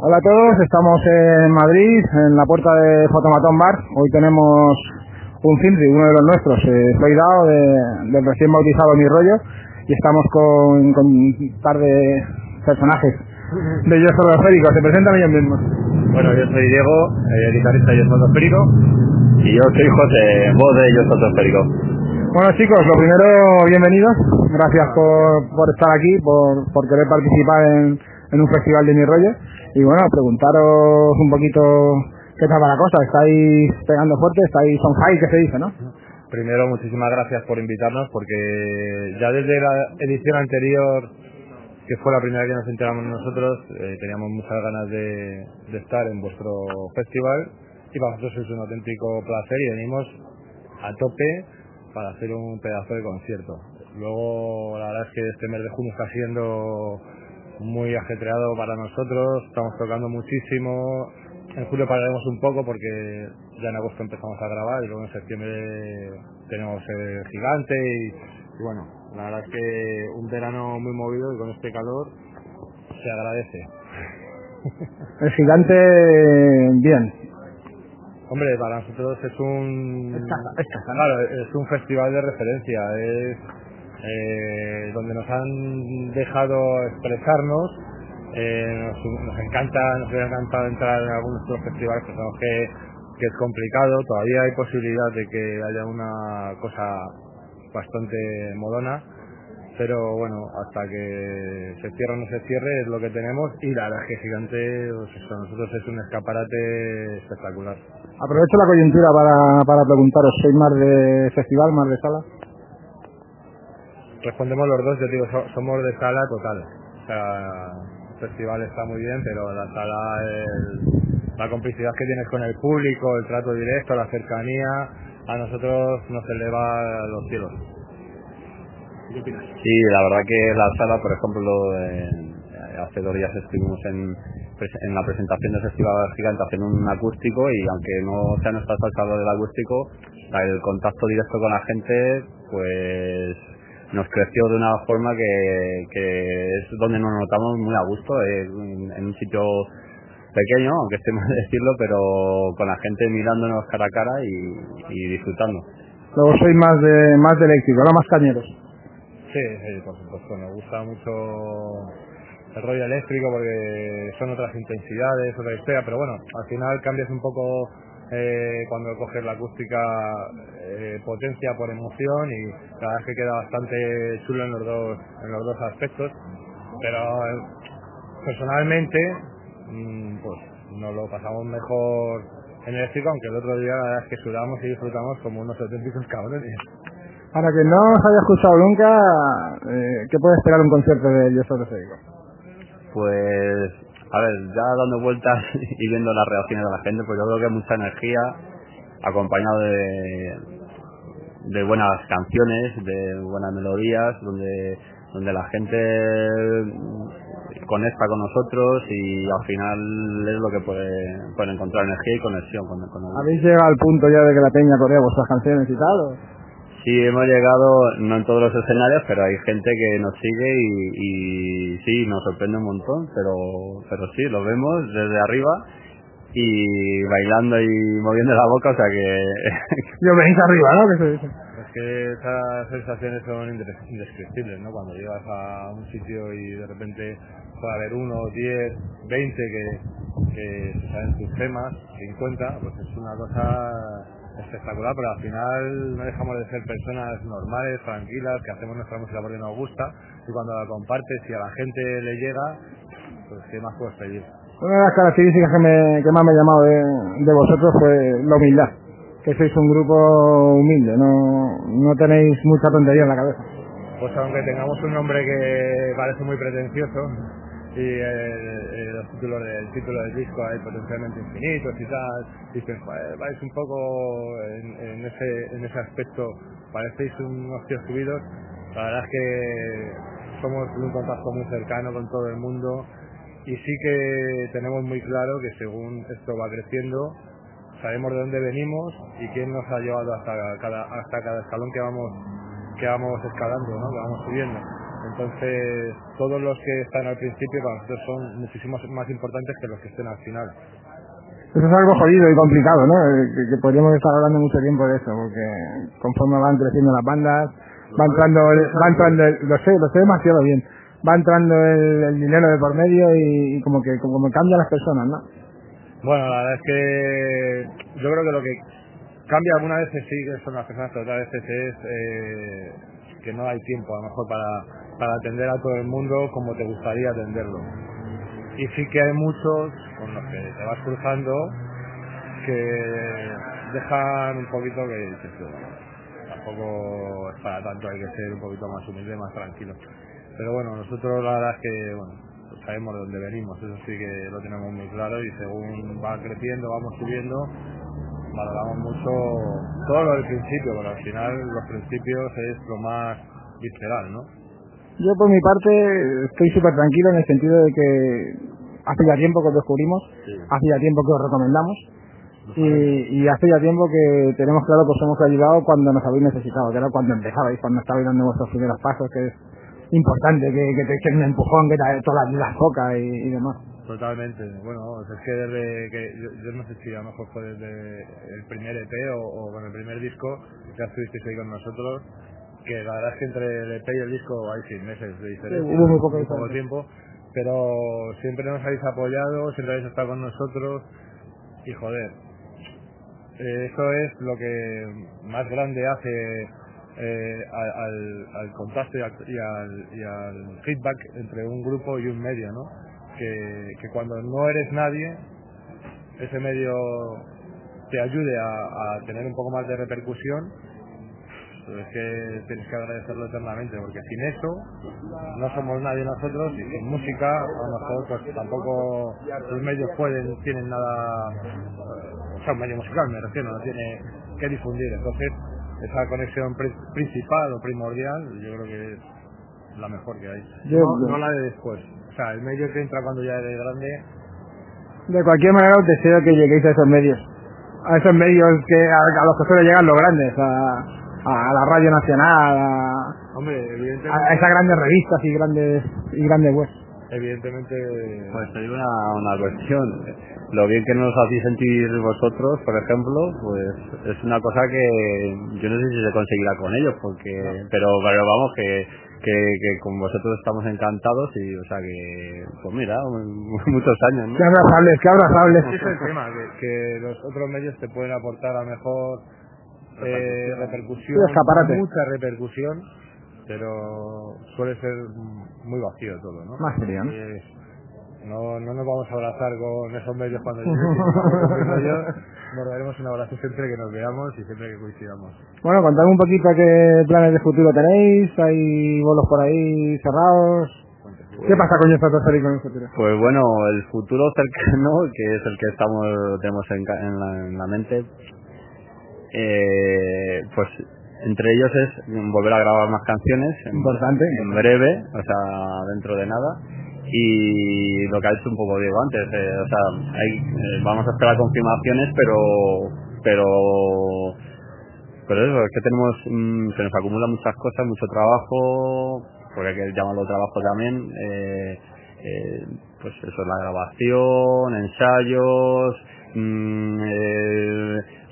Hola a todos, estamos en Madrid, en la puerta de Fotomatón Bar. Hoy tenemos un Finri, uno de los nuestros. Eh, soy Dao, del recién bautizado Mi Rollo, y estamos con, con un par de personajes de Yo Solo Férico. Se presentan ellos mismos. Bueno, yo soy Diego, eh, guitarrista de Yo Solo Férico, y yo soy José, voz de Yo Solo Férico. Bueno chicos, lo primero, bienvenidos. Gracias por, por estar aquí, por, por querer participar en, en un festival de Mi Rollo. Y bueno, preguntaros un poquito qué tal va la cosa. ¿Estáis pegando fuerte? ¿Estáis on high? ¿Qué se dice, no? Primero, muchísimas gracias por invitarnos porque ya desde la edición anterior, que fue la primera que nos enteramos nosotros, eh, teníamos muchas ganas de, de estar en vuestro festival y para nosotros es un auténtico placer y venimos a tope para hacer un pedazo de concierto. Luego, la verdad es que este mes de junio está siendo muy ajetreado para nosotros, estamos tocando muchísimo. En julio pararemos un poco porque ya en agosto empezamos a grabar y luego en septiembre tenemos el gigante y, bueno, la verdad es que un verano muy movido y con este calor se agradece. El gigante, bien. Hombre, para nosotros es un es casa, es, casa, claro, es un festival de referencia, es eh, donde nos han dejado expresarnos. Eh, nos, encanta, nos hubiera encantado entrar en algunos de los festivales, pensamos que, que es complicado, todavía hay posibilidad de que haya una cosa bastante modona, pero bueno, hasta que se cierre o no se cierre es lo que tenemos y la verdad es que gigante, pues nosotros es un escaparate espectacular. Aprovecho la coyuntura para, para preguntaros, ¿sois más de festival, más de sala? Respondemos los dos, yo digo, somos de sala total. O sea, el festival está muy bien, pero la sala, el, la complicidad que tienes con el público, el trato directo, la cercanía, a nosotros nos eleva a los cielos. ¿Qué opinas? Sí, la verdad que la sala, por ejemplo, eh, hace dos días estuvimos en, en la presentación del Festival Gigante haciendo un acústico y aunque no sea nuestra salsa del acústico, el contacto directo con la gente, pues nos creció de una forma que, que es donde nos notamos muy a gusto, eh, en un sitio pequeño, aunque esté mal decirlo, pero con la gente mirándonos cara a cara y, y disfrutando. Luego sois más de más de eléctrico, ¿no? Más cañeros. Sí, sí, por supuesto, me gusta mucho el rollo eléctrico porque son otras intensidades, otra historia, pero bueno, al final cambias un poco eh, cuando coges la acústica eh, potencia por emoción y la verdad es que queda bastante chulo en los dos, en los dos aspectos. Pero eh, personalmente, mm, pues nos lo pasamos mejor en eléctrico, aunque el otro día la verdad es que sudamos y disfrutamos como unos auténticos cabrones. Para que no os haya escuchado nunca, eh, ¿qué puede esperar un concierto de Yo Solo Digo? Pues a ver, ya dando vueltas y viendo las reacciones de la gente, pues yo creo que mucha energía, acompañado de, buenas canciones, de buenas melodías, donde, donde la gente conecta con nosotros y al final es lo que puede, puede encontrar energía y conexión con, el... ¿Habéis llegado al punto ya de que la peña corea vuestras canciones y tal? Sí, hemos llegado, no en todos los escenarios, pero hay gente que nos sigue y, y sí, nos sorprende un montón, pero, pero sí, lo vemos desde arriba y bailando y moviendo la boca, o sea que... Yo veis arriba, ¿no? Que se dice. Es que esas sensaciones son indescriptibles, ¿no? Cuando llegas a un sitio y de repente puede haber uno, diez, veinte que, que saben tus temas, 50, pues es una cosa espectacular, pero al final no dejamos de ser personas normales, tranquilas, que hacemos nuestra música porque nos gusta y cuando la compartes y a la gente le llega, pues qué más puedes pedir. Una de las características que, me, que más me ha llamado de, de vosotros fue la humildad, que sois un grupo humilde, no, no tenéis mucha tontería en la cabeza. Pues aunque tengamos un nombre que parece muy pretencioso, y el, los títulos del título del disco hay potencialmente infinitos y tal, dices, vais un poco en, ese, en ese aspecto, parecéis unos tíos subidos, la verdad es que somos un contacto muy cercano con todo el mundo y sí que tenemos muy claro que según esto va creciendo, sabemos de dónde venimos y quién nos ha llevado hasta cada, hasta cada escalón que vamos, que vamos escalando, ¿no? que vamos subiendo entonces, todos los que están al principio para nosotros son muchísimo más importantes que los que estén al final. Eso es algo jodido y complicado, ¿no? Eh, que, podríamos estar hablando mucho tiempo de eso, porque conforme van creciendo las bandas, va entrando, va entrando, lo sé, lo sé demasiado bien, va entrando el, dinero de por medio y, como que como cambia las personas, ¿no? Bueno, la verdad es que yo creo que lo que cambia algunas veces sí que son las personas, pero otras veces es eh, que no hay tiempo a lo mejor para para atender a todo el mundo como te gustaría atenderlo. Y sí que hay muchos con los que te vas cruzando que dejan un poquito que tampoco es para tanto, hay que ser un poquito más humilde, más tranquilo. Pero bueno, nosotros la verdad es que bueno, sabemos de dónde venimos, eso sí que lo tenemos muy claro y según va creciendo, vamos subiendo, valoramos mucho todo lo del principio, porque al final los principios es lo más visceral, ¿no? Yo por mi parte estoy súper tranquilo en el sentido de que hace ya tiempo que os descubrimos, hace ya tiempo que os recomendamos y, hace ya tiempo que tenemos claro que os hemos ayudado cuando nos habéis necesitado, que era cuando empezabais, cuando estabais dando vuestros primeros pasos, que es importante que, te echen un empujón, que te todas las focas y, y, demás. Totalmente, bueno, es que desde que yo, no sé si a lo mejor fue desde el primer EP o, o con el primer disco, ya estuvisteis ahí con nosotros, que la verdad es que entre el EP y el disco hay seis meses de diferencia, hubo muy poco, tiempo, pero siempre nos habéis apoyado, siempre habéis estado con nosotros y joder, eh, eso es lo que más grande hace eh, al, al, contacto y al, y, al, feedback entre un grupo y un medio, ¿no? Que, que cuando no eres nadie, ese medio te ayude a, a tener un poco más de repercusión es que tienes que agradecerlo eternamente, porque sin eso no somos nadie nosotros y sin música a lo mejor pues tampoco los medios pueden, tienen nada, o sea, un medio musical me refiero, no tiene que difundir. Entonces, esa conexión principal o primordial, yo creo que es la mejor que hay. No, la de después. El medio que entra cuando ya eres grande. De cualquier manera os deseo que lleguéis a esos medios. A esos medios que a, los que suelen llegar los grandes, a, a la Radio Nacional, a, a esas grandes revistas y grandes y grandes webs. Evidentemente. Pues digo una, una cuestión. Lo bien que nos hacéis sentir vosotros, por ejemplo, pues es una cosa que yo no sé si se conseguirá con ellos, porque pero, pero vamos que, que, que con vosotros estamos encantados y, o sea que, pues mira, muchos años, ¿no? Qué abrazables, qué abrazables. Ese es el tema, que, que los otros medios te pueden aportar a mejor eh, repercusión, mucha repercusión, pero suele ser muy vacío todo, ¿no? Más serio, ¿no? no, nos vamos a abrazar con esos medios cuando yo, nos daremos un abrazo siempre que nos veamos y siempre que coincidamos. Bueno, contadme un poquito qué planes de futuro tenéis, hay bolos por ahí cerrados. ¿Qué pasa con esta y con el futuro? Pues bueno, el futuro cercano, que es el que estamos tenemos en, la, en la mente, eh, pues entre ellos es volver a grabar más canciones importante. en breve o sea dentro de nada. Y lo que ha dicho un poco Diego antes eh, o sea hay, eh, vamos a esperar confirmaciones pero pero pero eso es que tenemos mm, se nos acumulan muchas cosas mucho trabajo porque hay que llamarlo trabajo también eh, eh, pues eso la grabación ensayos mmm,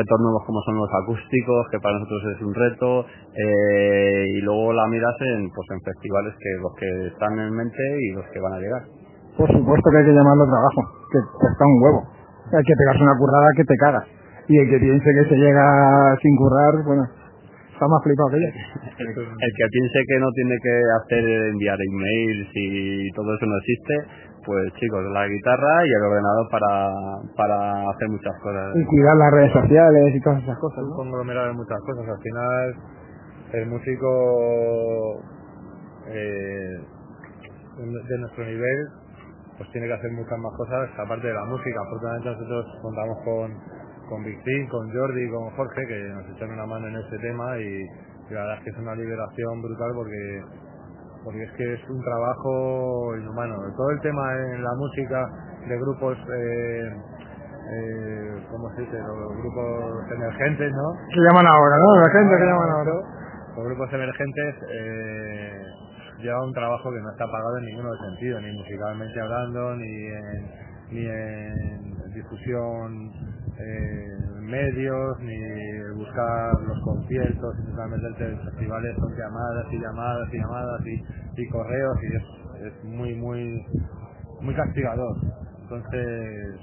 eh, retornos como son los acústicos, que para nosotros es un reto, eh, y luego la miras en, pues, en festivales que los que están en mente y los que van a llegar. Por supuesto que hay que llamarlo trabajo, que está un huevo. Hay que pegarse una currada que te cagas. Y el que piense que se llega sin currar, bueno, está más flipado que yo. el que piense que no tiene que hacer enviar emails y todo eso no existe, pues chicos, la guitarra y el ordenador para, para hacer muchas cosas. Y cuidar las redes sociales y todas esas cosas. ¿no? Un conglomerado de muchas cosas. Al final, el músico eh, de nuestro nivel pues tiene que hacer muchas más cosas aparte de la música. Afortunadamente nosotros contamos con, con Victín, con Jordi, con Jorge, que nos echan una mano en este tema y, la verdad es que es una liberación brutal porque porque es que es un trabajo inhumano. Todo el tema en la música de grupos, eh, eh, ¿cómo se dice? Los grupos emergentes, ¿no? Que llaman ahora, ¿no? La gente que llaman ahora. Los grupos emergentes eh, lleva un trabajo que no está pagado en ninguno sentido, ni musicalmente hablando, ni en, ni en difusión eh, medios, ni buscar los conciertos, y totalmente el festivales son llamadas y llamadas y llamadas y, y correos y es, es, muy, muy, muy castigador. Entonces,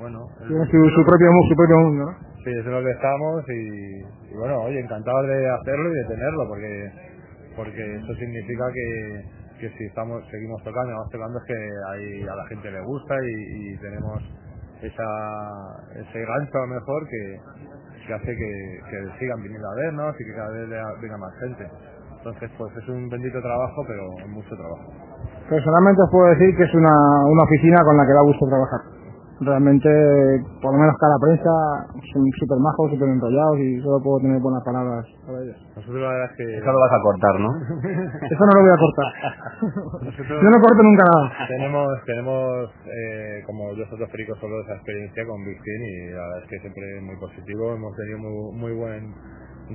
bueno. Tiene su, su, propio, su propio mundo, ¿no? Sí, eso es lo que estamos y, y bueno, oye, encantado de hacerlo y de tenerlo porque porque eso significa que, que si estamos seguimos tocando, vamos tocando es que ahí a la gente le gusta y, y tenemos esa, ese gancho a lo mejor que, que hace que, que, sigan viniendo a vernos y que cada vez venga más gente. Entonces, pues es un bendito trabajo, pero mucho trabajo. Personalmente os puedo decir que es una, una oficina con la que da gusto trabajar realmente, por lo menos cada prensa, son súper majos, súper enrollados y solo puedo tener buenas palabras para ellos. Nosotros la verdad es que... Eso lo vas a cortar, ¿no? Eso no lo voy a cortar. Yo no corto nunca nada. Tenemos, tenemos eh, como yo soy fricos solo esa experiencia con Big y la verdad es que siempre es muy positivo, hemos tenido muy, muy buen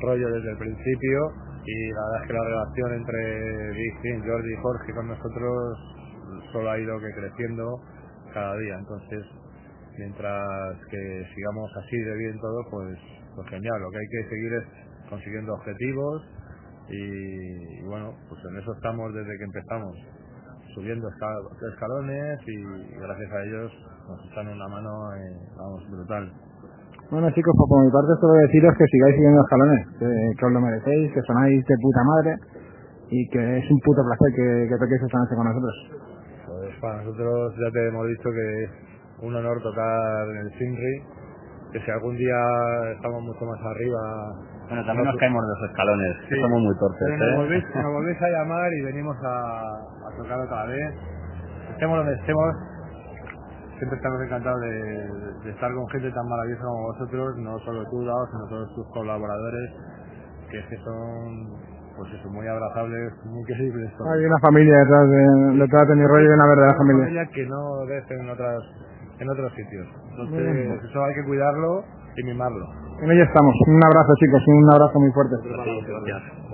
rollo desde el principio y la verdad es que la relación entre Big Jordi y Jorge con nosotros solo ha ido que creciendo cada día, entonces mientras que sigamos así de bien todo, pues, pues genial. Lo que hay que seguir es consiguiendo objetivos y, bueno, pues en eso estamos desde que empezamos, subiendo escalones y gracias a ellos nos echan una mano, eh, vamos, brutal. Bueno chicos, pues por mi parte solo deciros que sigáis siguiendo escalones, que, os lo merecéis, que sonáis de puta madre y que es un puto placer que, que toquéis esta noche con nosotros. Pues para nosotros ya te hemos dicho que un honor tocar en el Simri, que si algún día estamos mucho más arriba... Bueno, también nos caemos de los escalones, que somos muy torpes. ¿eh? Nos, volvéis, nos, volvéis, a llamar y venimos a, a tocar otra vez. Estemos donde estemos, siempre estamos encantados de, de, estar con gente tan maravillosa como vosotros, no solo tú, Dao, sino todos tus colaboradores, que es que son pues eso, muy abrazables, muy queribles. Hay una familia detrás de, detrás de mi rollo y una verdadera familia. Una familia que no ves en otras en otros sitios. Entonces, eso hay que cuidarlo y mimarlo. En ello estamos. Un abrazo, chicos, un abrazo muy fuerte. Gracias.